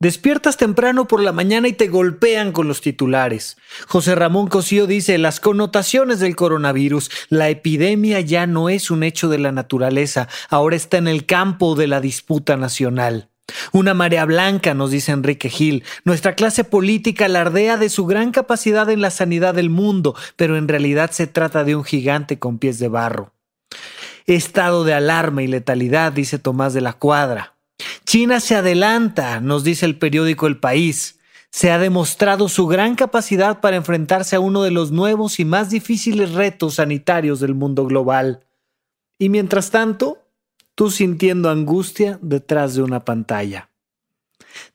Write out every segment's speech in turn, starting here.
Despiertas temprano por la mañana y te golpean con los titulares. José Ramón Cosío dice, las connotaciones del coronavirus, la epidemia ya no es un hecho de la naturaleza, ahora está en el campo de la disputa nacional. Una marea blanca, nos dice Enrique Gil. Nuestra clase política alardea de su gran capacidad en la sanidad del mundo, pero en realidad se trata de un gigante con pies de barro. Estado de alarma y letalidad, dice Tomás de la Cuadra. China se adelanta, nos dice el periódico El País. Se ha demostrado su gran capacidad para enfrentarse a uno de los nuevos y más difíciles retos sanitarios del mundo global. Y mientras tanto, tú sintiendo angustia detrás de una pantalla.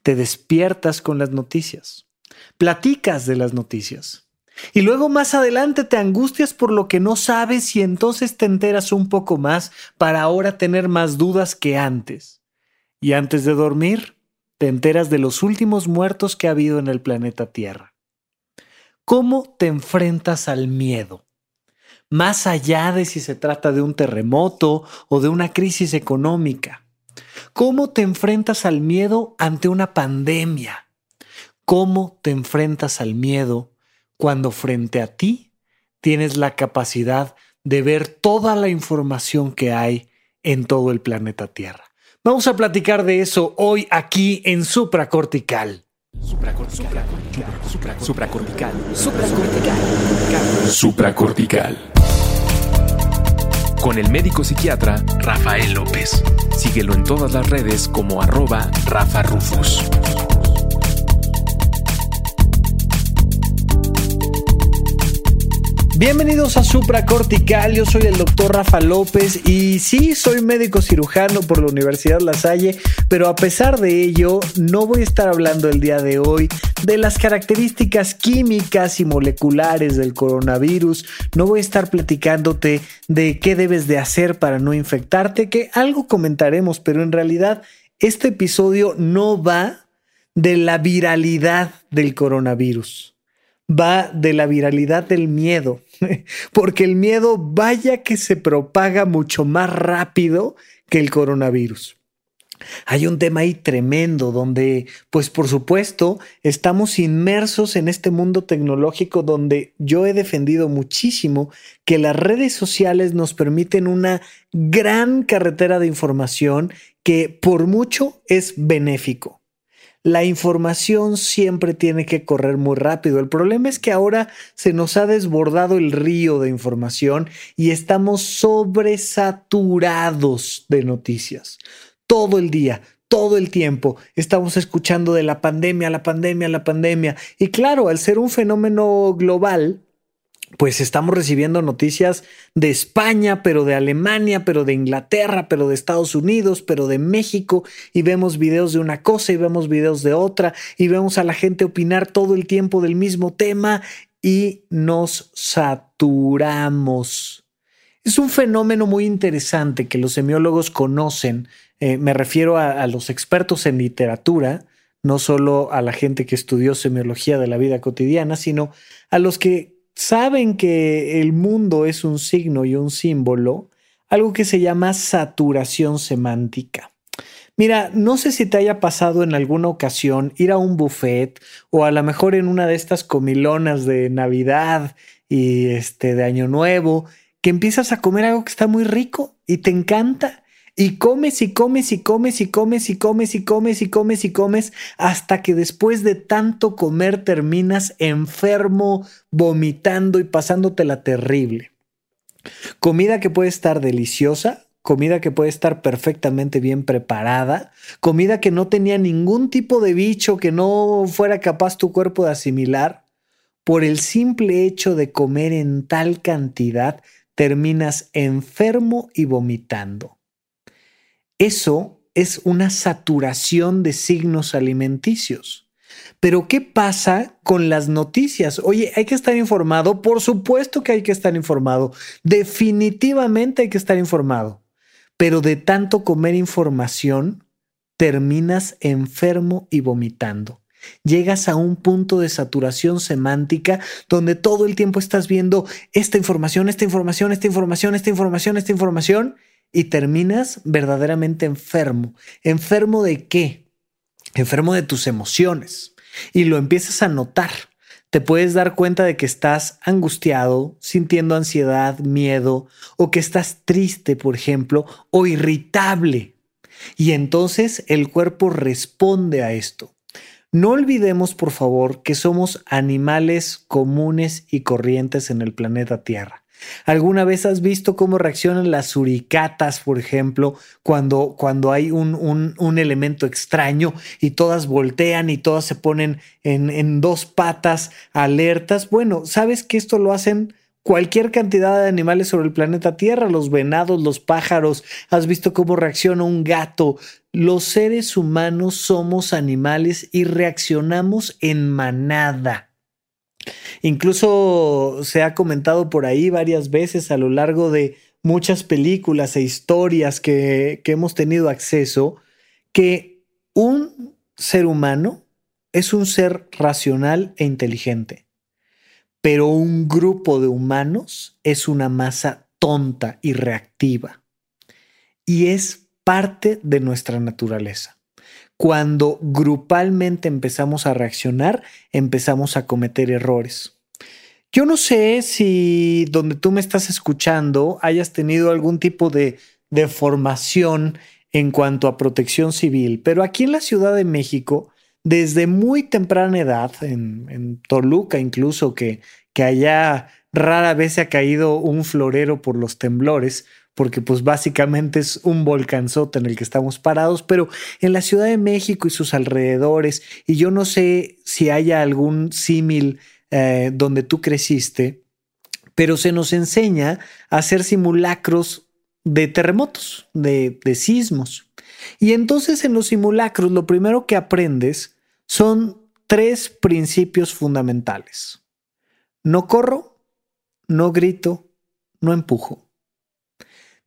Te despiertas con las noticias, platicas de las noticias. Y luego más adelante te angustias por lo que no sabes y entonces te enteras un poco más para ahora tener más dudas que antes y antes de dormir te enteras de los últimos muertos que ha habido en el planeta Tierra. ¿Cómo te enfrentas al miedo? Más allá de si se trata de un terremoto o de una crisis económica. ¿Cómo te enfrentas al miedo ante una pandemia? ¿Cómo te enfrentas al miedo cuando frente a ti tienes la capacidad de ver toda la información que hay en todo el planeta Tierra? Vamos a platicar de eso hoy aquí en Supracortical. Supracortical. Supracortical. Supracortical. Supracortical. Con el médico psiquiatra Rafael López. Síguelo en todas las redes como arroba Rafa Rufus. Bienvenidos a Supracortical, yo soy el doctor Rafa López y sí, soy médico cirujano por la Universidad La Salle, pero a pesar de ello, no voy a estar hablando el día de hoy de las características químicas y moleculares del coronavirus, no voy a estar platicándote de qué debes de hacer para no infectarte, que algo comentaremos, pero en realidad este episodio no va de la viralidad del coronavirus va de la viralidad del miedo, porque el miedo vaya que se propaga mucho más rápido que el coronavirus. Hay un tema ahí tremendo donde, pues por supuesto, estamos inmersos en este mundo tecnológico donde yo he defendido muchísimo que las redes sociales nos permiten una gran carretera de información que por mucho es benéfico la información siempre tiene que correr muy rápido. El problema es que ahora se nos ha desbordado el río de información y estamos sobresaturados de noticias. Todo el día, todo el tiempo estamos escuchando de la pandemia, la pandemia, la pandemia. Y claro, al ser un fenómeno global, pues estamos recibiendo noticias de España, pero de Alemania, pero de Inglaterra, pero de Estados Unidos, pero de México, y vemos videos de una cosa y vemos videos de otra, y vemos a la gente opinar todo el tiempo del mismo tema y nos saturamos. Es un fenómeno muy interesante que los semiólogos conocen, eh, me refiero a, a los expertos en literatura, no solo a la gente que estudió semiología de la vida cotidiana, sino a los que saben que el mundo es un signo y un símbolo, algo que se llama saturación semántica. Mira, no sé si te haya pasado en alguna ocasión ir a un buffet o a lo mejor en una de estas comilonas de Navidad y este de Año Nuevo, que empiezas a comer algo que está muy rico y te encanta y comes y comes y comes y comes y comes y comes y comes y comes hasta que después de tanto comer terminas enfermo, vomitando y pasándotela terrible. Comida que puede estar deliciosa, comida que puede estar perfectamente bien preparada, comida que no tenía ningún tipo de bicho que no fuera capaz tu cuerpo de asimilar, por el simple hecho de comer en tal cantidad, terminas enfermo y vomitando. Eso es una saturación de signos alimenticios. Pero ¿qué pasa con las noticias? Oye, hay que estar informado. Por supuesto que hay que estar informado. Definitivamente hay que estar informado. Pero de tanto comer información, terminas enfermo y vomitando. Llegas a un punto de saturación semántica donde todo el tiempo estás viendo esta información, esta información, esta información, esta información, esta información, y terminas verdaderamente enfermo. ¿Enfermo de qué? enfermo de tus emociones y lo empiezas a notar. Te puedes dar cuenta de que estás angustiado, sintiendo ansiedad, miedo, o que estás triste, por ejemplo, o irritable. Y entonces el cuerpo responde a esto. No olvidemos, por favor, que somos animales comunes y corrientes en el planeta Tierra. ¿Alguna vez has visto cómo reaccionan las suricatas, por ejemplo, cuando, cuando hay un, un, un, elemento extraño y todas voltean y todas se ponen en, en dos patas alertas? Bueno, ¿sabes que esto lo hacen? cualquier cantidad de animales sobre el planeta Tierra, los venados, los pájaros, has visto cómo reacciona un gato. Los seres humanos somos animales y reaccionamos en manada. Incluso se ha comentado por ahí varias veces a lo largo de muchas películas e historias que, que hemos tenido acceso que un ser humano es un ser racional e inteligente, pero un grupo de humanos es una masa tonta y reactiva y es parte de nuestra naturaleza. Cuando grupalmente empezamos a reaccionar, empezamos a cometer errores. Yo no sé si donde tú me estás escuchando hayas tenido algún tipo de, formación en cuanto a protección civil, pero aquí en la Ciudad de México, desde muy temprana edad, en, en Toluca incluso, que, que allá rara vez se ha caído un florero por los temblores, porque pues básicamente es un volcanzote en el que estamos parados, pero en la Ciudad de México y sus alrededores, y yo no sé si haya algún símil eh, donde tú creciste, pero se nos enseña a hacer simulacros de terremotos, de, de sismos. Y entonces en los simulacros lo primero que aprendes son tres principios fundamentales. No corro, no grito, no empujo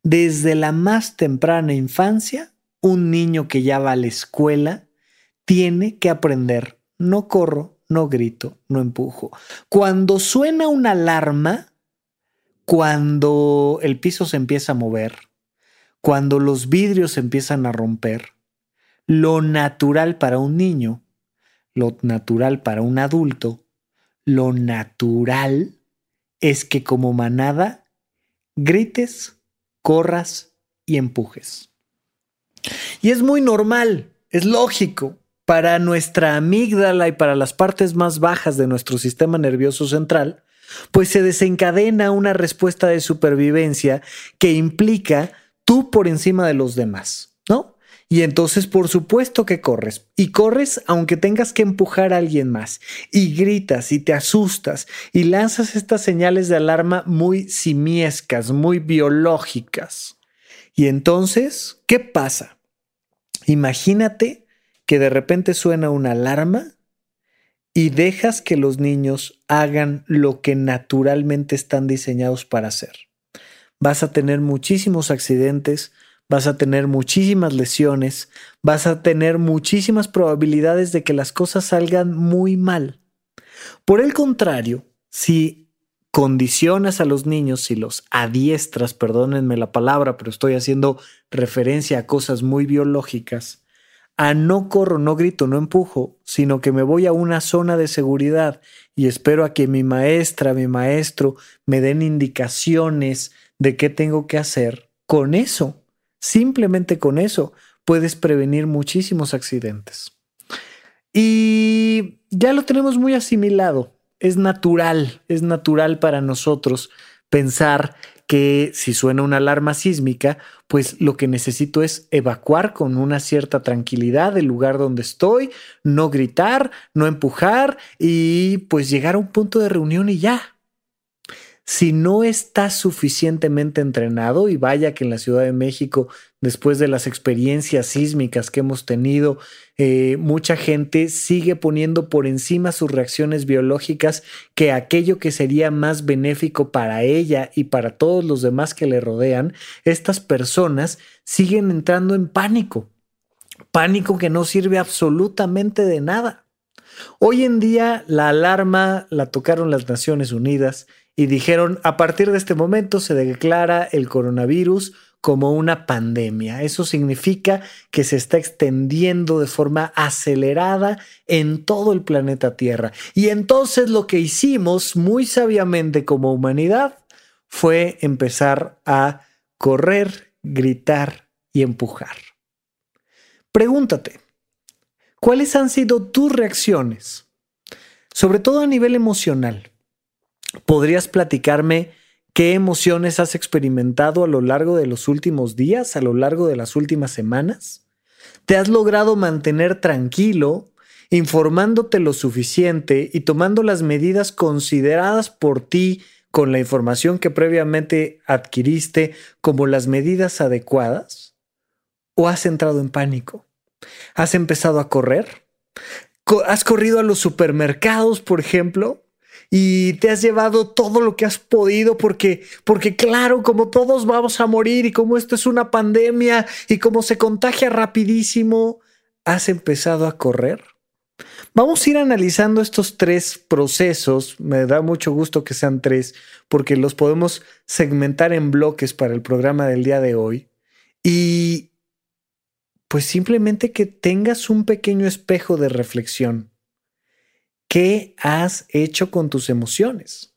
desde la más temprana infancia, un niño que ya va a la escuela tiene que aprender, no corro, no grito, no empujo. Cuando suena una alarma, cuando el piso se empieza a mover, cuando los vidrios empiezan a romper, lo natural para un niño, lo natural para un adulto, lo natural es que como manada grites, corras y empujes. Y es muy normal, es lógico. Para nuestra amígdala y para las partes más bajas de nuestro sistema nervioso central, pues se desencadena una respuesta de supervivencia que implica tú por encima de los demás. Y entonces, por supuesto que corres. Y corres aunque tengas que empujar a alguien más. Y gritas y te asustas y lanzas estas señales de alarma muy simiescas, muy biológicas. Y entonces, ¿qué pasa? Imagínate que de repente suena una alarma y dejas que los niños hagan lo que naturalmente están diseñados para hacer. Vas a tener muchísimos accidentes, vas a tener muchísimas lesiones, vas a tener muchísimas probabilidades de que las cosas salgan muy mal. Por el contrario, si condicionas a los niños, si los adiestras, perdónenme la palabra, pero estoy haciendo referencia a cosas muy biológicas, a no corro, no grito, no empujo, sino que me voy a una zona de seguridad y espero a que mi maestra, mi maestro me den indicaciones de qué tengo que hacer, con eso Simplemente con eso puedes prevenir muchísimos accidentes. Y ya lo tenemos muy asimilado. Es natural, es natural para nosotros pensar que si suena una alarma sísmica, pues lo que necesito es evacuar con una cierta tranquilidad del lugar donde estoy, no gritar, no empujar y pues llegar a un punto de reunión y ya. Si no estás suficientemente entrenado, y vaya que en la Ciudad de México, después de las experiencias sísmicas que hemos tenido, eh, mucha gente sigue poniendo por encima sus reacciones biológicas que aquello que sería más benéfico para ella y para todos los demás que le rodean, estas personas siguen entrando en pánico. Pánico que no sirve absolutamente de nada. Hoy en día la alarma la tocaron las Naciones Unidas y dijeron, a partir de este momento se declara el coronavirus como una pandemia. Eso significa que se está extendiendo de forma acelerada en todo el planeta Tierra. Y entonces lo que hicimos muy sabiamente como humanidad fue empezar a correr, gritar y empujar. Pregúntate, ¿cuáles han sido tus reacciones? Sobre todo a nivel emocional. ¿Podrías platicarme qué emociones has experimentado a lo largo de los últimos días, a lo largo de las últimas semanas? ¿Te has logrado mantener tranquilo, informándote lo suficiente y tomando las medidas consideradas por ti con la información que previamente adquiriste como las medidas adecuadas? ¿O has entrado en pánico? ¿Has empezado a correr? ¿Has corrido a los supermercados, por ejemplo? Y te has llevado todo lo que has podido porque porque claro, como todos vamos a morir y como esto es una pandemia y como se contagia rapidísimo, has empezado a correr. Vamos a ir analizando estos tres procesos. Me da mucho gusto que sean tres porque los podemos segmentar en bloques para el programa del día de hoy. Y pues simplemente que tengas un pequeño espejo de reflexión. ¿Qué has hecho con tus emociones?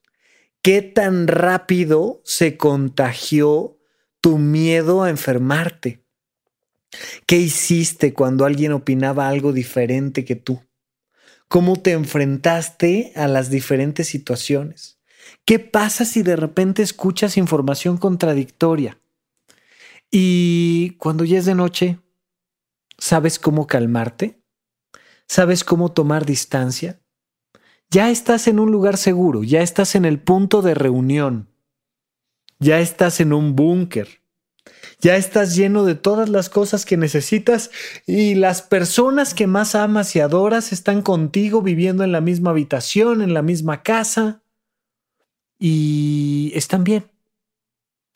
¿Qué tan rápido se contagió tu miedo a enfermarte? ¿Qué hiciste cuando alguien opinaba algo diferente que tú? ¿Cómo te enfrentaste a las diferentes situaciones? ¿Qué pasa si de repente escuchas información contradictoria? Y cuando ya es de noche, ¿Sabes cómo calmarte? ¿Sabes cómo tomar distancia? Ya estás en un lugar seguro, ya estás en el punto de reunión, ya estás en un búnker, ya estás lleno de todas las cosas que necesitas y las personas que más amas y adoras están contigo viviendo en la misma habitación, en la misma casa y están bien.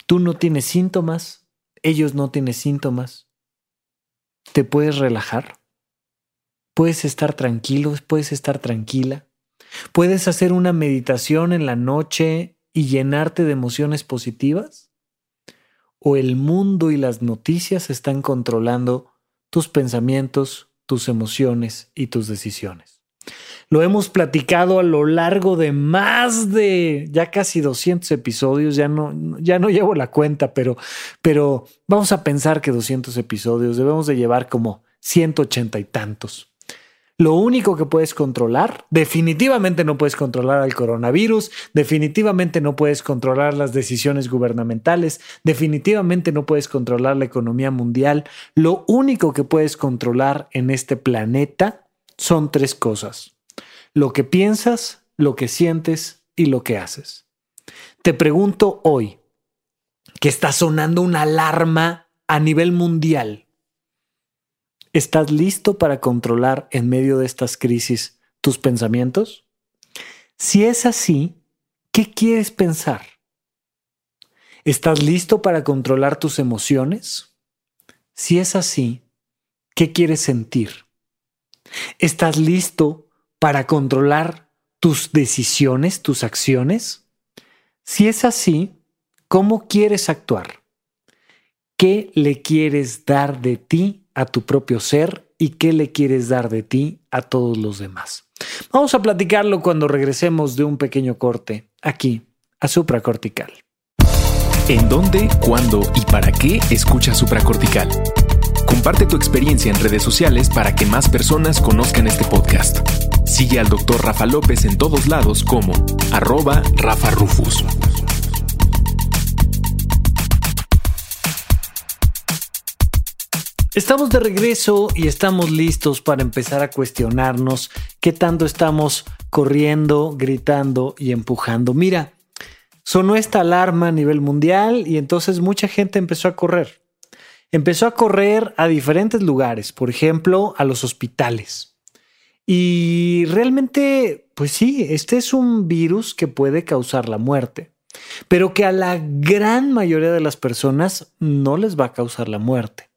Tú no tienes síntomas, ellos no tienen síntomas. Te puedes relajar, puedes estar tranquilo, puedes estar tranquila, puedes hacer una meditación en la noche y llenarte de emociones positivas, o el mundo y las noticias están controlando tus pensamientos, tus emociones y tus decisiones. Lo hemos platicado a lo largo de más de ya casi 200 episodios, ya no, ya no llevo la cuenta, pero, pero vamos a pensar que 200 episodios debemos de llevar como 180 y tantos. Lo único que puedes controlar, definitivamente no puedes controlar al coronavirus, definitivamente no puedes controlar las decisiones gubernamentales, definitivamente no puedes controlar la economía mundial. Lo único que puedes controlar en este planeta son tres cosas lo que piensas, lo que sientes y lo que haces. Te pregunto hoy, que está sonando una alarma a nivel mundial, ¿estás listo para controlar en medio de estas crisis tus pensamientos? Si es así, ¿qué quieres pensar? ¿Estás listo para controlar tus emociones? Si es así, ¿qué quieres sentir? ¿Estás listo para controlar tus decisiones, tus acciones? Si es así, ¿cómo quieres actuar? ¿Qué le quieres dar de ti a tu propio ser y qué le quieres dar de ti a todos los demás? Vamos a platicarlo cuando regresemos de un pequeño corte aquí a supracortical. ¿En dónde, cuándo y para qué escucha supracortical? Comparte tu experiencia en redes sociales para que más personas conozcan este podcast. Sigue al Dr. Rafa López en todos lados como arroba Rafa Rufus. Estamos de regreso y estamos listos para empezar a cuestionarnos qué tanto estamos corriendo, gritando y empujando. Mira, sonó esta alarma a nivel mundial y entonces mucha gente empezó a correr empezó a correr a diferentes lugares, por ejemplo, a los hospitales. Y realmente, pues sí, este es un virus que puede causar la muerte, pero que a la gran mayoría de las personas no les va a causar la muerte.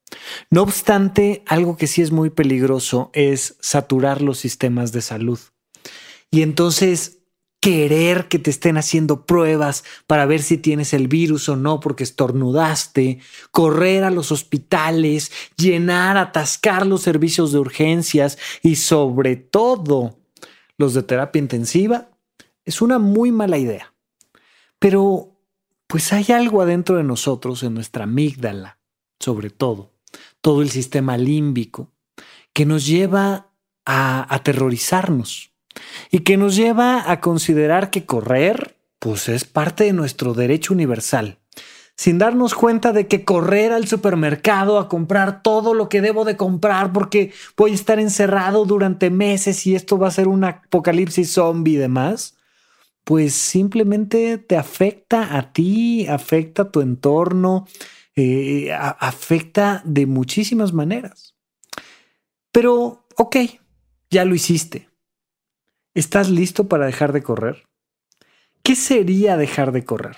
No obstante, algo que sí es muy peligroso es saturar los sistemas de salud. Y entonces querer que te estén haciendo pruebas para ver si tienes el virus o no porque estornudaste, correr a los hospitales, llenar, atascar los servicios de urgencias y sobre todo los de terapia intensiva, es una muy mala idea. Pero pues hay algo adentro de nosotros, en nuestra amígdala, sobre todo, todo el sistema límbico, que nos lleva a aterrorizarnos y que nos lleva a considerar que correr, pues es parte de nuestro derecho universal, sin darnos cuenta de que correr al supermercado a comprar todo lo que debo de comprar porque voy a estar encerrado durante meses y esto va a ser un apocalipsis zombie y demás, pues simplemente te afecta a ti, afecta a tu entorno, eh, afecta de muchísimas maneras. Pero, ok, ya lo hiciste. ¿Estás listo para dejar de correr? ¿Qué sería dejar de correr?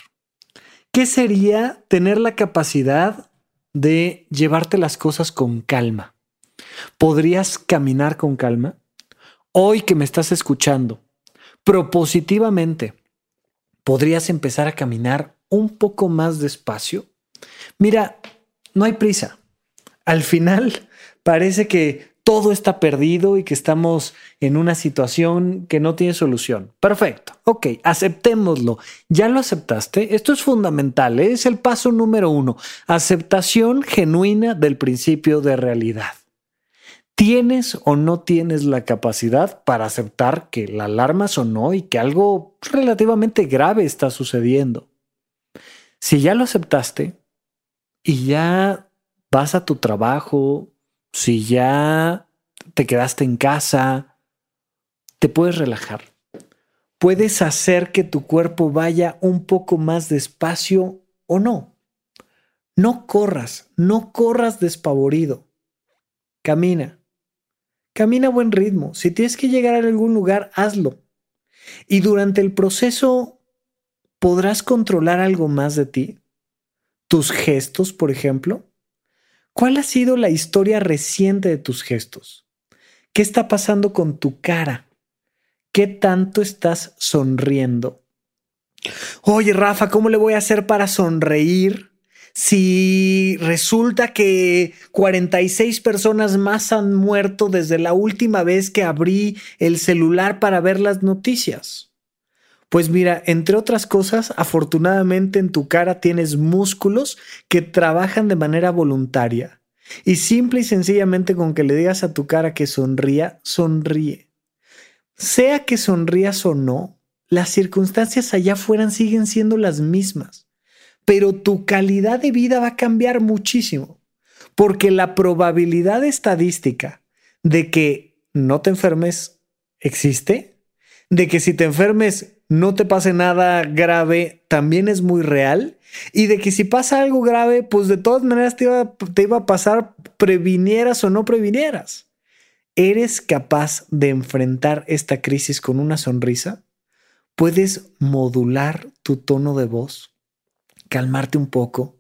¿Qué sería tener la capacidad de llevarte las cosas con calma? ¿Podrías caminar con calma? Hoy que me estás escuchando, propositivamente, ¿podrías empezar a caminar un poco más despacio? Mira, no hay prisa. Al final parece que todo está perdido y que estamos en una situación que no tiene solución. Perfecto. Ok, aceptémoslo. ¿Ya lo aceptaste? Esto es fundamental. ¿eh? Es el paso número uno. Aceptación genuina del principio de realidad. ¿Tienes o no tienes la capacidad para aceptar que la alarma sonó y que algo relativamente grave está sucediendo? Si ya lo aceptaste y ya vas a tu trabajo, si ya te quedaste en casa, te puedes relajar. Puedes hacer que tu cuerpo vaya un poco más despacio o no. No corras, no corras despavorido. Camina. Camina a buen ritmo. Si tienes que llegar a algún lugar, hazlo. Y durante el proceso, ¿podrás controlar algo más de ti? ¿Tus gestos, por ejemplo? ¿Cuál ha sido la historia reciente de tus gestos? ¿Qué está pasando con tu cara? ¿Qué tanto estás sonriendo? Oye, Rafa, ¿cómo le voy a hacer para sonreír si resulta que 46 personas más han muerto desde la última vez que abrí el celular para ver las noticias? Pues mira, entre otras cosas, afortunadamente en tu cara tienes músculos que trabajan de manera voluntaria. Y simple y sencillamente con que le digas a tu cara que sonría, sonríe. Sea que sonrías o no, las circunstancias allá afuera siguen siendo las mismas, pero tu calidad de vida va a cambiar muchísimo, porque la probabilidad estadística de que no te enfermes existe, de que si te enfermes no te pase nada grave también es muy real y de que si pasa algo grave, pues de todas maneras te iba, te iba a pasar previnieras o no previnieras. ¿Eres capaz de enfrentar esta crisis con una sonrisa? ¿Puedes modular tu tono de voz? ¿Calmarte un poco?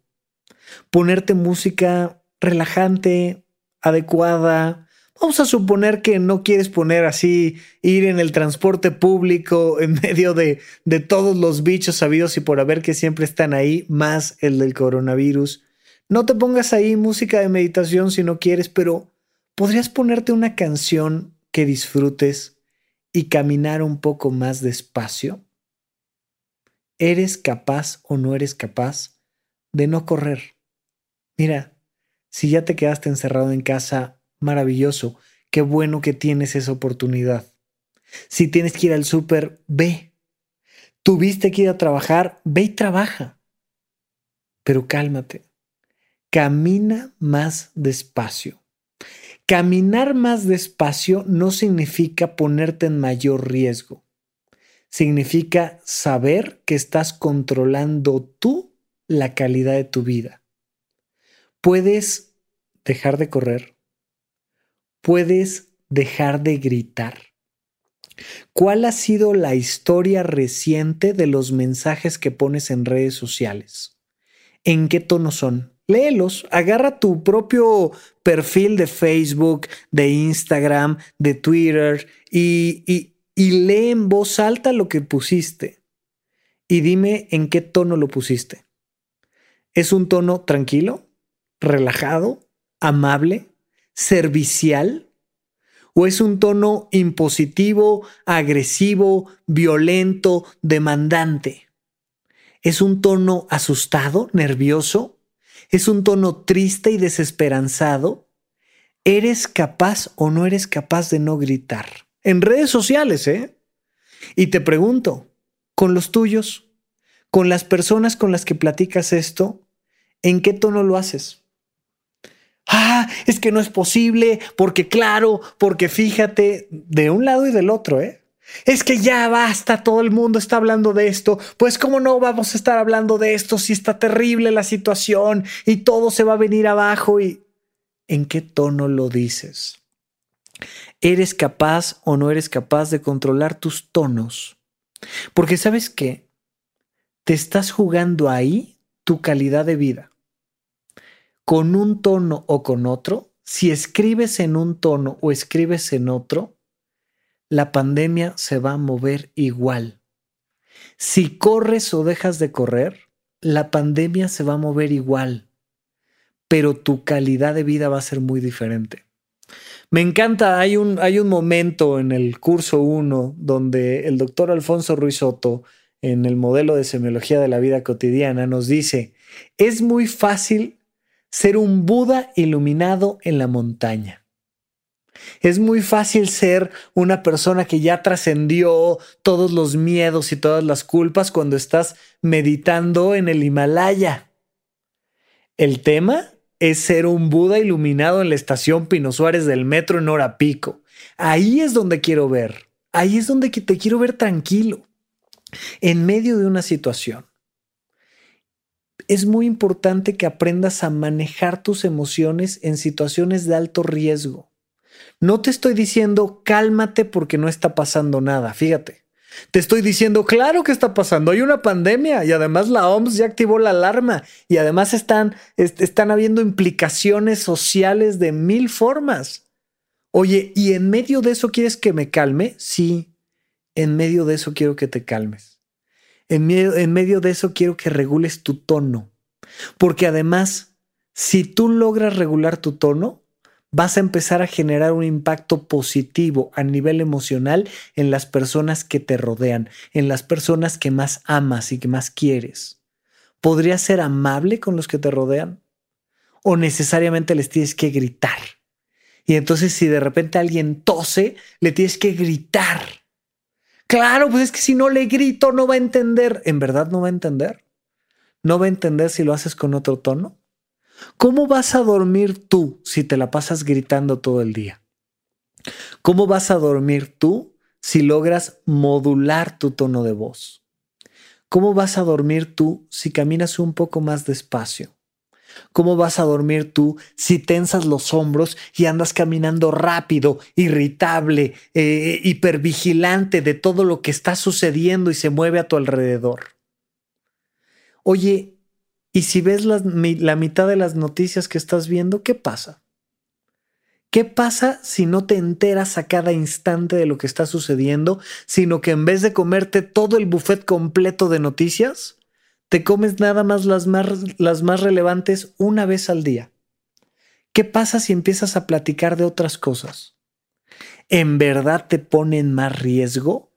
¿Ponerte música relajante, adecuada? Vamos a suponer que no quieres poner así, ir en el transporte público en medio de, de todos los bichos sabidos y por haber que siempre están ahí, más el del coronavirus. No te pongas ahí música de meditación si no quieres, pero podrías ponerte una canción que disfrutes y caminar un poco más despacio. ¿Eres capaz o no eres capaz de no correr? Mira, si ya te quedaste encerrado en casa maravilloso. Qué bueno que tienes esa oportunidad. Si tienes que ir al súper, ve. Tuviste que ir a trabajar, ve y trabaja. Pero cálmate. Camina más despacio. Caminar más despacio no significa ponerte en mayor riesgo. Significa saber que estás controlando tú la calidad de tu vida. Puedes dejar de correr, puedes dejar de gritar? ¿Cuál ha sido la historia reciente de los mensajes que pones en redes sociales? ¿En qué tono son? Léelos, agarra tu propio perfil de Facebook, de Instagram, de Twitter y, y lee en voz alta lo que pusiste y dime en qué tono lo pusiste. ¿Es un tono tranquilo, relajado, amable, servicial? ¿O es un tono impositivo, agresivo, violento, demandante? ¿Es un tono asustado, nervioso? ¿Es un tono triste y desesperanzado? ¿Eres capaz o no eres capaz de no gritar? En redes sociales, ¿eh? Y te pregunto, con los tuyos, con las personas con las que platicas esto, ¿en qué tono lo haces? Ah, es que no es posible, porque claro, porque fíjate, de un lado y del otro, ¿eh? Es que ya basta, todo el mundo está hablando de esto. Pues cómo no vamos a estar hablando de esto si está terrible la situación y todo se va a venir abajo y... ¿En qué tono lo dices? ¿Eres capaz o no eres capaz de controlar tus tonos? Porque sabes qué? Te estás jugando ahí tu calidad de vida. Con un tono o con otro, si escribes en un tono o escribes en otro, la pandemia se va a mover igual. Si corres o dejas de correr, la pandemia se va a mover igual, pero tu calidad de vida va a ser muy diferente. Me encanta, hay un, hay un momento en el curso 1 donde el doctor Alfonso Ruiz Soto, en el modelo de semiología de la vida cotidiana, nos dice, es muy fácil ser un Buda iluminado en la montaña. Es muy fácil ser una persona que ya trascendió todos los miedos y todas las culpas cuando estás meditando en el Himalaya. El tema es ser un Buda iluminado en la estación Pino Suárez del metro en hora pico. Ahí es donde quiero ver. Ahí es donde te quiero ver tranquilo, en medio de una situación. Es muy importante que aprendas a manejar tus emociones en situaciones de alto riesgo. No te estoy diciendo cálmate porque no está pasando nada, fíjate. Te estoy diciendo, claro que está pasando, hay una pandemia y además la OMS ya activó la alarma y además están, están habiendo implicaciones sociales de mil formas. Oye, ¿y en medio de eso quieres que me calme? Sí, en medio de eso quiero que te calmes. En medio, de eso quiero que regules tu tono. Porque además, si tú logras regular tu tono, vas a empezar a generar un impacto positivo a nivel emocional en las personas que te rodean, en las personas que más amas y que más quieres. ¿Podrías ser amable con los que te rodean? ¿O necesariamente les tienes que gritar? Y entonces si de repente alguien tose, le tienes que gritar. Claro, pues es que si no le grito no va a entender. ¿En verdad no va a entender? ¿No va a entender si lo haces con otro tono? ¿Cómo vas a dormir tú si te la pasas gritando todo el día? ¿Cómo vas a dormir tú si logras modular tu tono de voz? ¿Cómo vas a dormir tú si caminas un poco más despacio? ¿Cómo vas a dormir tú si tensas los hombros y andas caminando rápido, irritable, eh, hipervigilante de todo lo que está sucediendo y se mueve a tu alrededor? Oye, y si ves la, mitad de las noticias que estás viendo, ¿qué pasa? ¿Qué pasa si no te enteras a cada instante de lo que está sucediendo, sino que en vez de comerte todo el buffet completo de noticias, te comes nada más las más, las más relevantes una vez al día? ¿Qué pasa si empiezas a platicar de otras cosas? ¿En verdad te pone en más riesgo?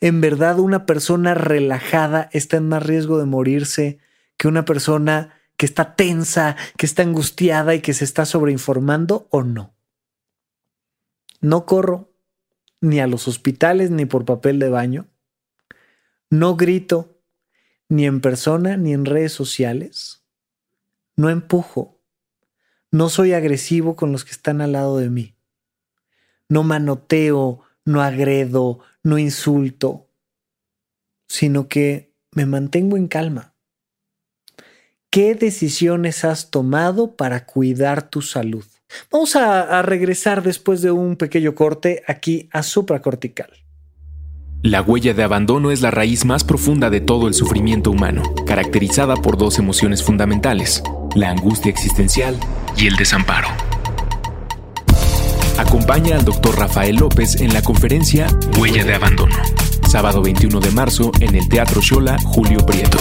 ¿En verdad una persona relajada está en más riesgo de morirse que una persona que está tensa, que está angustiada y que se está sobreinformando o no. No corro ni a los hospitales ni por papel de baño. No grito ni en persona ni en redes sociales. No empujo. No soy agresivo con los que están al lado de mí. No manoteo, no agredo, no insulto, sino que me mantengo en calma. ¿Qué decisiones has tomado para cuidar tu salud? Vamos a, regresar después de un pequeño corte aquí a supracortical. La huella de abandono es la raíz más profunda de todo el sufrimiento humano, caracterizada por dos emociones fundamentales, la angustia existencial y el desamparo. Acompaña al Dr. Rafael López en la conferencia Huella de Abandono, sábado 21 de marzo en el Teatro Shola Julio Prieto.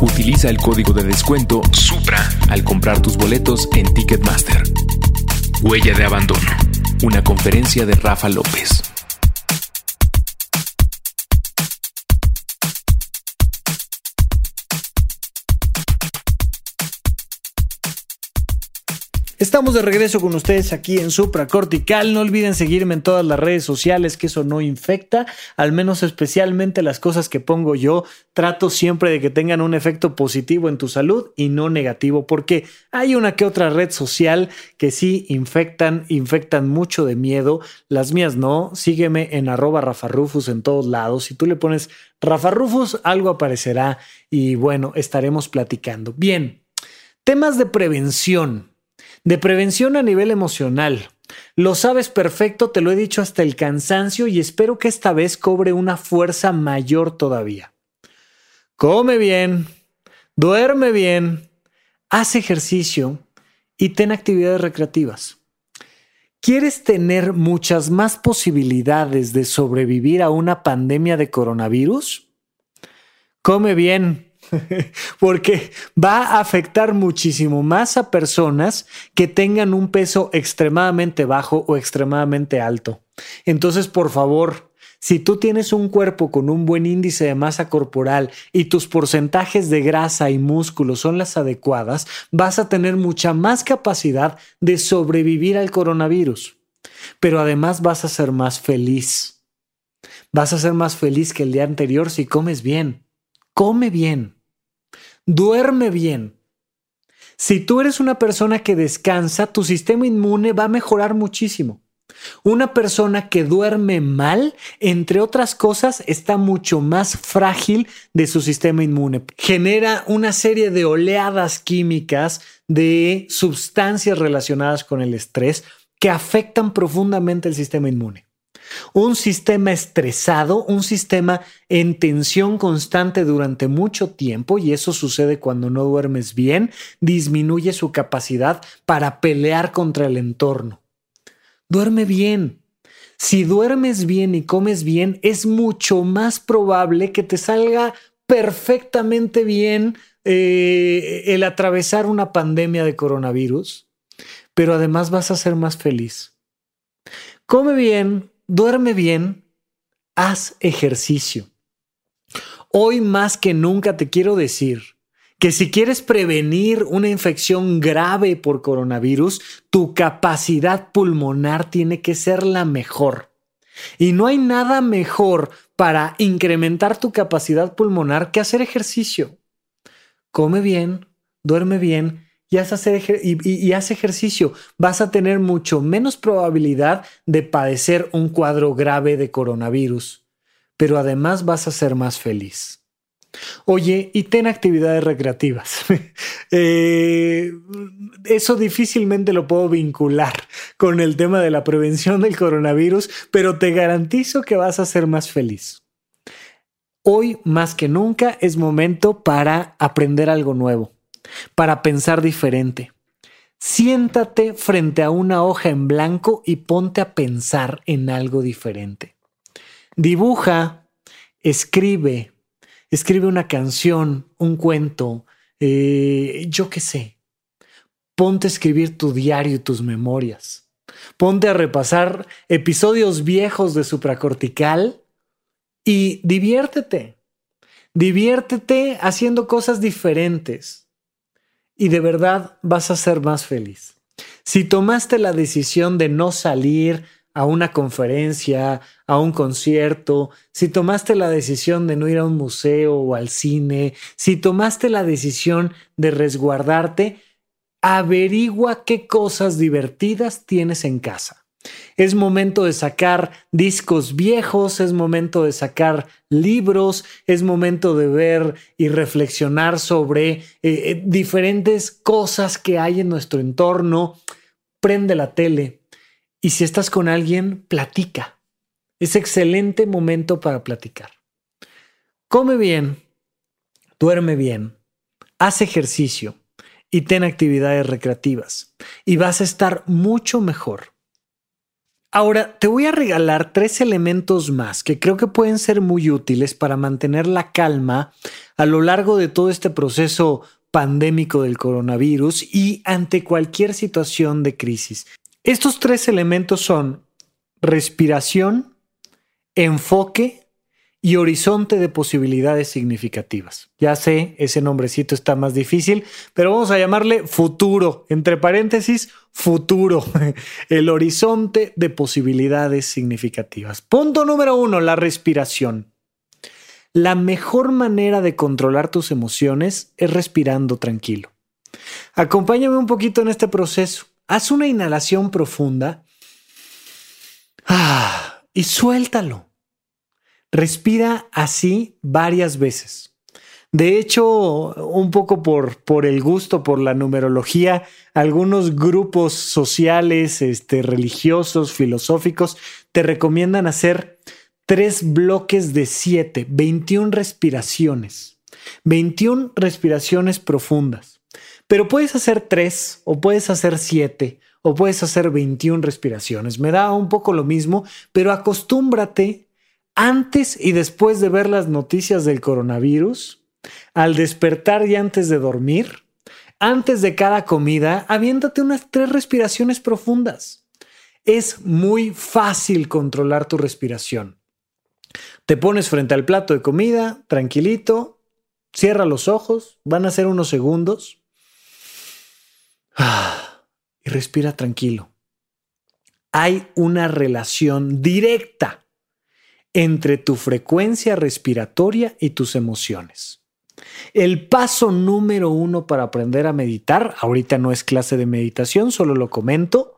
Utiliza el código de descuento SUPRA al comprar tus boletos en Ticketmaster. Huella de Abandono, una conferencia de Rafa López. Estamos de regreso con ustedes aquí en Supracortical. No olviden seguirme en todas las redes sociales, que eso no infecta, al menos especialmente las cosas que pongo yo. Trato siempre de que tengan un efecto positivo en tu salud y no negativo, porque hay una que otra red social que sí infectan, infectan mucho de miedo. Las mías no. Sígueme en arroba rafarrufus en todos lados. Si tú le pones rafarrufus, algo aparecerá y bueno, estaremos platicando. Bien, temas de prevención de prevención a nivel emocional. Lo sabes perfecto, te lo he dicho hasta el cansancio y espero que esta vez cobre una fuerza mayor todavía. Come bien, duerme bien, haz ejercicio y ten actividades recreativas. ¿Quieres tener muchas más posibilidades de sobrevivir a una pandemia de coronavirus? Come bien, porque va a afectar muchísimo más a personas que tengan un peso extremadamente bajo o extremadamente alto. Entonces, por favor, si tú tienes un cuerpo con un buen índice de masa corporal y tus porcentajes de grasa y músculo son las adecuadas, vas a tener mucha más capacidad de sobrevivir al coronavirus. Pero además vas a ser más feliz. Vas a ser más feliz que el día anterior si comes bien. Come bien. Duerme bien. Si tú eres una persona que descansa, tu sistema inmune va a mejorar muchísimo. Una persona que duerme mal, entre otras cosas, está mucho más frágil de su sistema inmune. Genera una serie de oleadas químicas de sustancias relacionadas con el estrés que afectan profundamente el sistema inmune. Un sistema estresado, un sistema en tensión constante durante mucho tiempo, y eso sucede cuando no duermes bien, disminuye su capacidad para pelear contra el entorno. Duerme bien. Si duermes bien y comes bien, es mucho más probable que te salga perfectamente bien eh, el atravesar una pandemia de coronavirus, pero además vas a ser más feliz. Come bien, duerme bien, haz ejercicio. Hoy más que nunca te quiero decir que si quieres prevenir una infección grave por coronavirus, tu capacidad pulmonar tiene que ser la mejor. Y no hay nada mejor para incrementar tu capacidad pulmonar que hacer ejercicio. Come bien, duerme bien y haz, y, ejercicio, vas a tener mucho menos probabilidad de padecer un cuadro grave de coronavirus, pero además vas a ser más feliz. Oye, y ten actividades recreativas. Eh, eso difícilmente lo puedo vincular con el tema de la prevención del coronavirus, pero te garantizo que vas a ser más feliz. Hoy más que nunca es momento para aprender algo nuevo para pensar diferente. Siéntate frente a una hoja en blanco y ponte a pensar en algo diferente. Dibuja, escribe, escribe una canción, un cuento, eh, yo qué sé. Ponte a escribir tu diario y tus memorias. Ponte a repasar episodios viejos de supracortical y diviértete. Diviértete haciendo cosas diferentes y de verdad vas a ser más feliz. Si tomaste la decisión de no salir a una conferencia, a un concierto, si tomaste la decisión de no ir a un museo o al cine, si tomaste la decisión de resguardarte, averigua qué cosas divertidas tienes en casa. Es momento de sacar discos viejos, es momento de sacar libros, es momento de ver y reflexionar sobre eh, eh, diferentes cosas que hay en nuestro entorno. Prende la tele y si estás con alguien, platica. Es excelente momento para platicar. Come bien, duerme bien, haz ejercicio y ten actividades recreativas y vas a estar mucho mejor Ahora, te voy a regalar tres elementos más que creo que pueden ser muy útiles para mantener la calma a lo largo de todo este proceso pandémico del coronavirus y ante cualquier situación de crisis. Estos tres elementos son respiración, enfoque y horizonte de posibilidades significativas. Ya sé, ese nombrecito está más difícil, pero vamos a llamarle futuro, entre paréntesis, futuro, el horizonte de posibilidades significativas. Punto número uno, la respiración. La mejor manera de controlar tus emociones es respirando tranquilo. Acompáñame un poquito en este proceso. Haz una inhalación profunda ah, y suéltalo. Respira así varias veces. De hecho, un poco por, por, el gusto, por la numerología, algunos grupos sociales, este, religiosos, filosóficos, te recomiendan hacer tres bloques de siete, 21 respiraciones, 21 respiraciones profundas. Pero puedes hacer tres, o puedes hacer siete, o puedes hacer 21 respiraciones. Me da un poco lo mismo, pero acostúmbrate antes y después de ver las noticias del coronavirus, al despertar y antes de dormir, antes de cada comida, aviéntate unas tres respiraciones profundas. Es muy fácil controlar tu respiración. Te pones frente al plato de comida, tranquilito, cierra los ojos, van a ser unos segundos y respira tranquilo. Hay una relación directa entre tu frecuencia respiratoria y tus emociones. El paso número uno para aprender a meditar, ahorita no es clase de meditación, solo lo comento,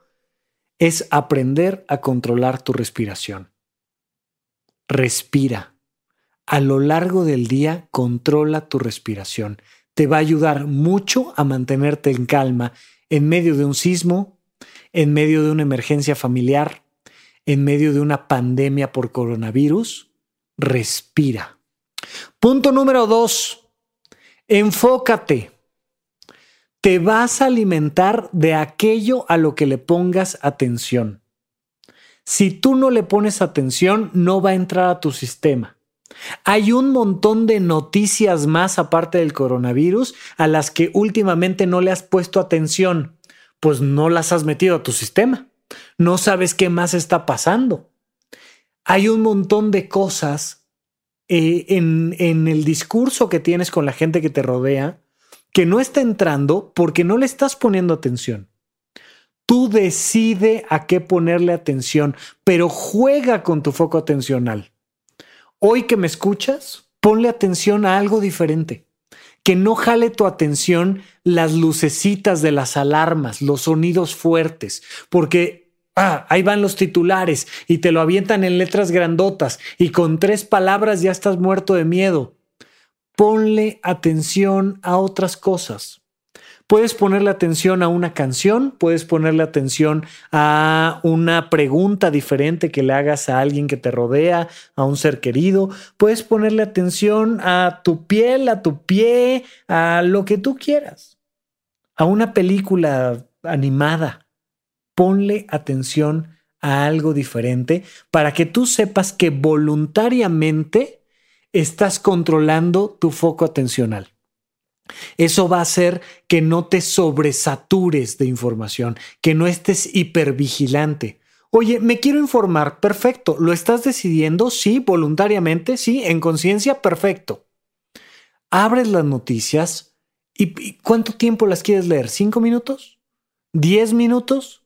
es aprender a controlar tu respiración. Respira. A lo largo del día, controla tu respiración. Te va a ayudar mucho a mantenerte en calma en medio de un sismo, en medio de una emergencia familiar, en medio de una pandemia por coronavirus, respira. Punto número dos, enfócate. Te vas a alimentar de aquello a lo que le pongas atención. Si tú no le pones atención, no va a entrar a tu sistema. Hay un montón de noticias más aparte del coronavirus a las que últimamente no le has puesto atención, pues no las has metido a tu sistema no sabes qué más está pasando. Hay un montón de cosas eh, en, en el discurso que tienes con la gente que te rodea que no está entrando porque no le estás poniendo atención. Tú decide a qué ponerle atención, pero juega con tu foco atencional. Hoy que me escuchas, ponle atención a algo diferente. Que no jale tu atención las lucecitas de las alarmas, los sonidos fuertes, porque Ah, ahí van los titulares y te lo avientan en letras grandotas y con tres palabras ya estás muerto de miedo. Ponle atención a otras cosas. Puedes ponerle atención a una canción, puedes ponerle atención a una pregunta diferente que le hagas a alguien que te rodea, a un ser querido, puedes ponerle atención a tu piel, a tu pie, a lo que tú quieras, a una película animada ponle atención a algo diferente para que tú sepas que voluntariamente estás controlando tu foco atencional. Eso va a hacer que no te sobresatures de información, que no estés hipervigilante. Oye, me quiero informar, perfecto. ¿Lo estás decidiendo? Sí, voluntariamente, sí, en conciencia, perfecto. Abres las noticias y, ¿cuánto tiempo las quieres leer? ¿Cinco minutos? ¿Diez minutos?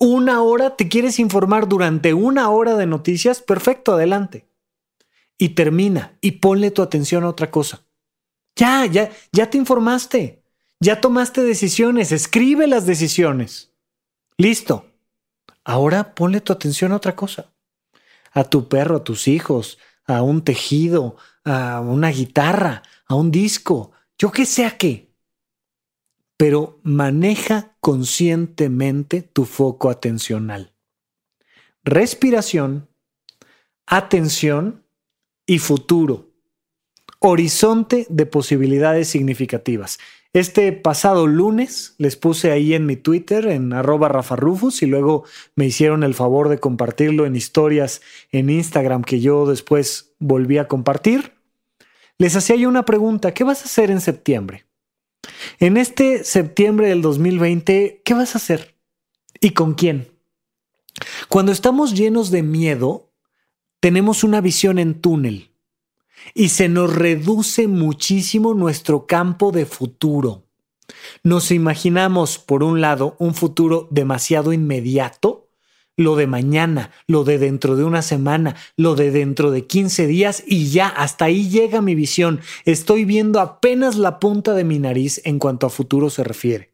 una hora, te quieres informar durante una hora de noticias, perfecto, adelante. Y termina y ponle tu atención a otra cosa. Ya, ya, ya te informaste, ya tomaste decisiones, escribe las decisiones. Listo. Ahora ponle tu atención a otra cosa. A tu perro, a tus hijos, a un tejido, a una guitarra, a un disco, yo que sé a qué pero maneja conscientemente tu foco atencional. Respiración, atención y futuro. Horizonte de posibilidades significativas. Este pasado lunes les puse ahí en mi Twitter, en arroba Rafa Rufus, y luego me hicieron el favor de compartirlo en historias en Instagram que yo después volví a compartir. Les hacía yo una pregunta, ¿qué vas a hacer en septiembre? En este septiembre del 2020, ¿qué vas a hacer? ¿Y con quién? Cuando estamos llenos de miedo, tenemos una visión en túnel y se nos reduce muchísimo nuestro campo de futuro. Nos imaginamos, por un lado, un futuro demasiado inmediato, lo de mañana, lo de dentro de una semana, lo de dentro de 15 días y ya, hasta ahí llega mi visión. Estoy viendo apenas la punta de mi nariz en cuanto a futuro se refiere.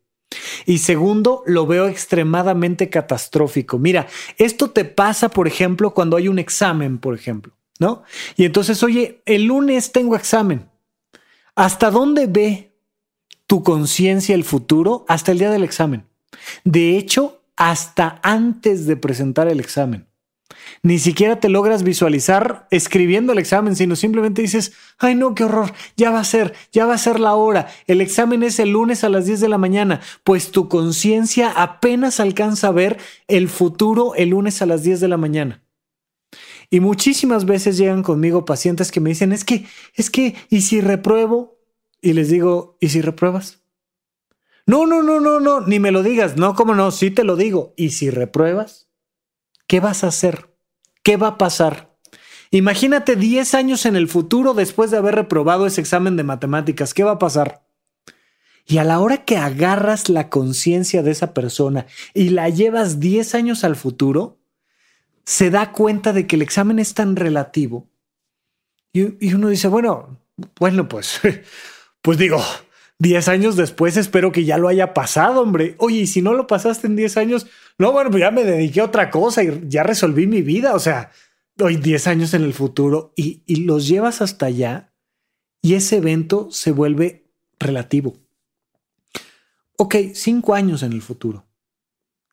Y segundo, lo veo extremadamente catastrófico. Mira, esto te pasa, por ejemplo, cuando hay un examen, por ejemplo, ¿no? Y entonces, oye, el lunes tengo examen. ¿Hasta dónde ve tu conciencia el futuro? Hasta el día del examen. De hecho, hasta antes de presentar el examen. Ni siquiera te logras visualizar escribiendo el examen, sino simplemente dices, ay no, qué horror, ya va a ser, ya va a ser la hora, el examen es el lunes a las 10 de la mañana, pues tu conciencia apenas alcanza a ver el futuro el lunes a las 10 de la mañana. Y muchísimas veces llegan conmigo pacientes que me dicen, es que, es que, ¿y si repruebo? Y les digo, ¿y si repruebas? No, no, no, no, no, ni me lo digas. No, cómo no, sí te lo digo. ¿Y si repruebas? ¿Qué vas a hacer? ¿Qué va a pasar? Imagínate 10 años en el futuro después de haber reprobado ese examen de matemáticas. ¿Qué va a pasar? Y a la hora que agarras la conciencia de esa persona y la llevas 10 años al futuro, se da cuenta de que el examen es tan relativo. Y, uno dice, bueno, bueno, pues, pues digo, 10 años después espero que ya lo haya pasado, hombre. Oye, y si no lo pasaste en 10 años, no, bueno, pues ya me dediqué a otra cosa y ya resolví mi vida. O sea, hoy 10 años en el futuro y, y los llevas hasta allá y ese evento se vuelve relativo. Ok, 5 años en el futuro.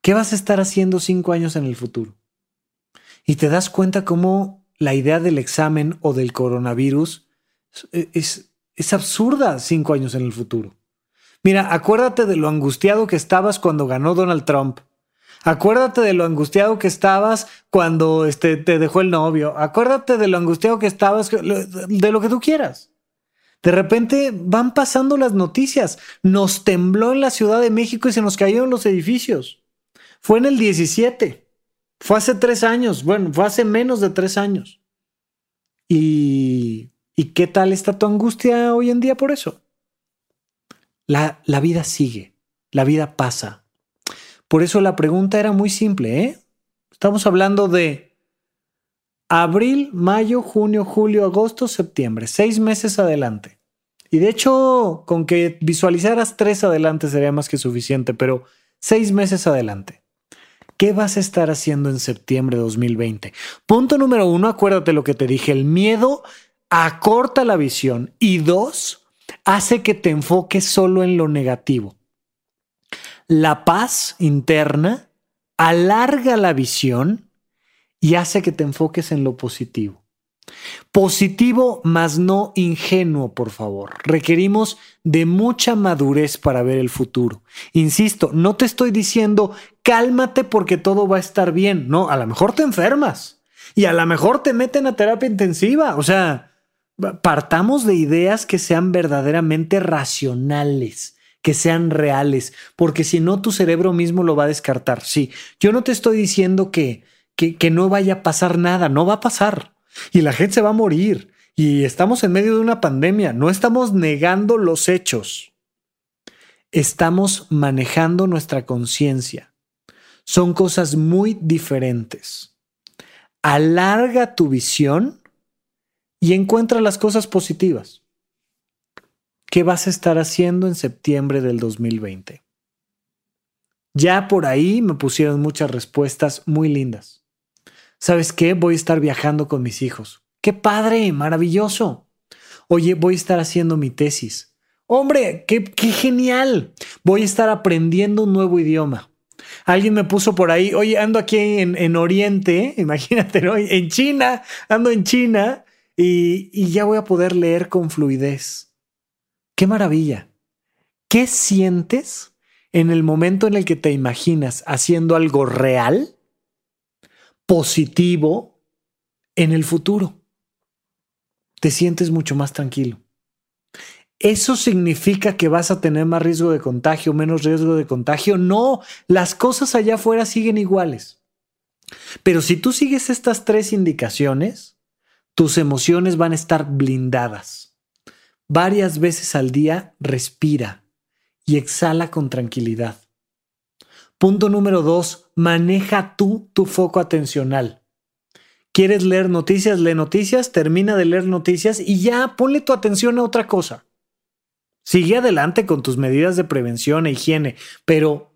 ¿Qué vas a estar haciendo 5 años en el futuro? Y te das cuenta cómo la idea del examen o del coronavirus es, es absurda cinco años en el futuro. Mira, acuérdate de lo angustiado que estabas cuando ganó Donald Trump. Acuérdate de lo angustiado que estabas cuando este, te dejó el novio. Acuérdate de lo angustiado que estabas, de lo que tú quieras. De repente van pasando las noticias. Nos tembló en la Ciudad de México y se nos cayeron los edificios. Fue en el 17. Fue hace tres años. Bueno, fue hace menos de tres años. Y ¿Y qué tal está tu angustia hoy en día por eso? La, la vida sigue, la vida pasa. Por eso la pregunta era muy simple, ¿eh? Estamos hablando de abril, mayo, junio, julio, agosto, septiembre, seis meses adelante. Y de hecho, con que visualizaras tres adelante sería más que suficiente, pero seis meses adelante. ¿Qué vas a estar haciendo en septiembre de 2020? Punto número uno, acuérdate lo que te dije, el miedo acorta la visión y dos, hace que te enfoques solo en lo negativo. La paz interna alarga la visión y hace que te enfoques en lo positivo. Positivo, mas no ingenuo, por favor. Requerimos de mucha madurez para ver el futuro. Insisto, no te estoy diciendo cálmate porque todo va a estar bien. No, a lo mejor te enfermas y a lo mejor te meten a terapia intensiva. O sea, partamos de ideas que sean verdaderamente racionales, que sean reales, porque si no tu cerebro mismo lo va a descartar. Sí, yo no te estoy diciendo que, que, que no vaya a pasar nada, no va a pasar. Y la gente se va a morir. Y estamos en medio de una pandemia, no estamos negando los hechos. Estamos manejando nuestra conciencia. Son cosas muy diferentes. Alarga tu visión y encuentra las cosas positivas. ¿Qué vas a estar haciendo en septiembre del 2020? Ya por ahí me pusieron muchas respuestas muy lindas. ¿Sabes qué? Voy a estar viajando con mis hijos. ¡Qué padre! ¡Maravilloso! Oye, voy a estar haciendo mi tesis. Hombre, qué, genial. Voy a estar aprendiendo un nuevo idioma. Alguien me puso por ahí, oye, ando aquí en, en Oriente, imagínate, ¿no? en China, ando en China y, y ya voy a poder leer con fluidez. ¡Qué maravilla! ¿Qué sientes en el momento en el que te imaginas haciendo algo real, positivo, en el futuro? Te sientes mucho más tranquilo. ¿Eso significa que vas a tener más riesgo de contagio, menos riesgo de contagio? No, las cosas allá afuera siguen iguales. Pero si tú sigues estas tres indicaciones, tus emociones van a estar blindadas. Varias veces al día respira y exhala con tranquilidad. Punto número dos, maneja tú tu foco atencional. ¿Quieres leer noticias? Lee noticias, termina de leer noticias y ya ponle tu atención a otra cosa. Sigue adelante con tus medidas de prevención e higiene, pero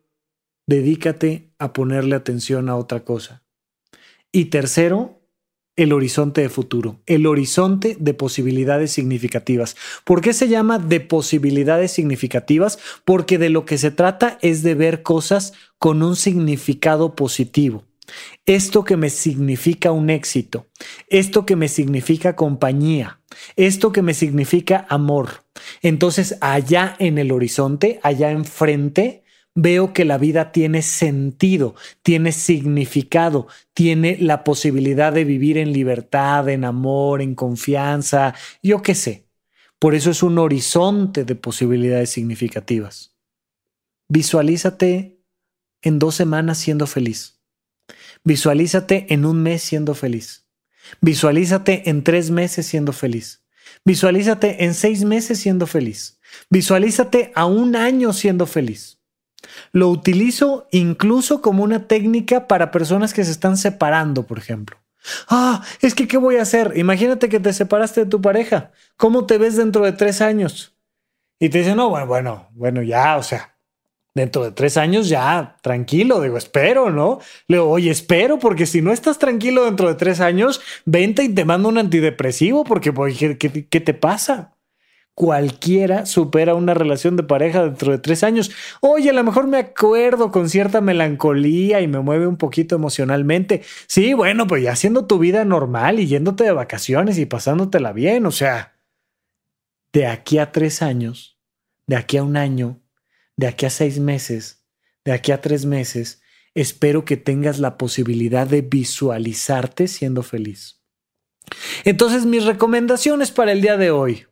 dedícate a ponerle atención a otra cosa. Y tercero, el horizonte de futuro, el horizonte de posibilidades significativas. ¿Por qué se llama de posibilidades significativas? Porque de lo que se trata es de ver cosas con un significado positivo. Esto que me significa un éxito, esto que me significa compañía, esto que me significa amor. Entonces, allá en el horizonte, allá enfrente, veo que la vida tiene sentido, tiene significado, tiene la posibilidad de vivir en libertad, en amor, en confianza, yo qué sé. Por eso es un horizonte de posibilidades significativas. Visualízate en dos semanas siendo feliz. Visualízate en un mes siendo feliz. Visualízate en tres meses siendo feliz. Visualízate en seis meses siendo feliz. Visualízate a un año siendo feliz. Lo utilizo incluso como una técnica para personas que se están separando, por ejemplo. Ah, es que ¿qué voy a hacer? Imagínate que te separaste de tu pareja. ¿Cómo te ves dentro de tres años? Y te dicen, no, bueno, bueno, bueno, ya, o sea, dentro de tres años ya, tranquilo, digo, espero, ¿no? Le digo, oye, espero, porque si no estás tranquilo dentro de tres años, vente y te mando un antidepresivo, porque, ¿qué, qué, te pasa? Cualquiera supera una relación de pareja dentro de tres años. Oye, a lo mejor me acuerdo con cierta melancolía y me mueve un poquito emocionalmente. Sí, bueno, pues ya haciendo tu vida normal y yéndote de vacaciones y pasándotela bien. O sea, de aquí a tres años, de aquí a un año, de aquí a seis meses, de aquí a tres meses, espero que tengas la posibilidad de visualizarte siendo feliz. Entonces, mis recomendaciones para el día de hoy.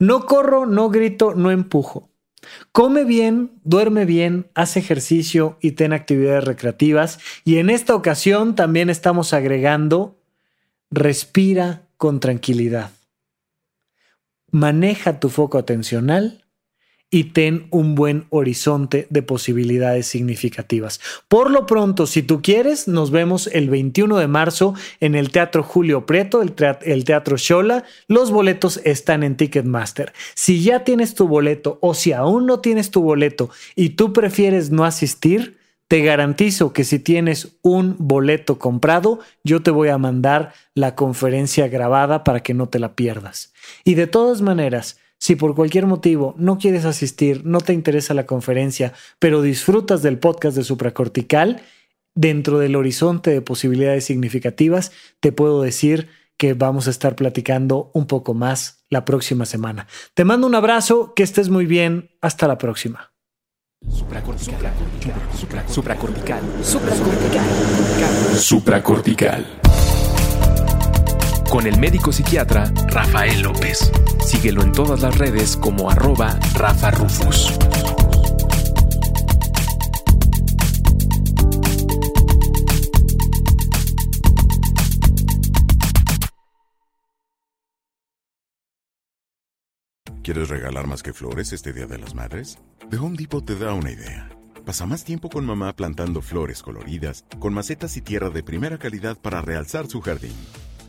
No corro, no grito, no empujo. Come bien, duerme bien, haz ejercicio y ten actividades recreativas. Y en esta ocasión también estamos agregando, respira con tranquilidad. Maneja tu foco atencional y ten un buen horizonte de posibilidades significativas. Por lo pronto, si tú quieres, nos vemos el 21 de marzo en el Teatro Julio Prieto, el, Teatro Shola. Los boletos están en Ticketmaster. Si ya tienes tu boleto o si aún no tienes tu boleto y tú prefieres no asistir, te garantizo que si tienes un boleto comprado, yo te voy a mandar la conferencia grabada para que no te la pierdas. Y de todas maneras, si por cualquier motivo no quieres asistir, no te interesa la conferencia, pero disfrutas del podcast de supracortical, dentro del horizonte de posibilidades significativas, te puedo decir que vamos a estar platicando un poco más la próxima semana. Te mando un abrazo, que estés muy bien, hasta la próxima. Supracortical. Supracortical. Supracortical. Supracortical con el médico psiquiatra Rafael López. Síguelo en todas las redes como arroba Rafa. ¿Quieres regalar más que flores este Día de las Madres? The Home Depot te da una idea. Pasa más tiempo con mamá plantando flores coloridas, con macetas y tierra de primera calidad para realzar su jardín.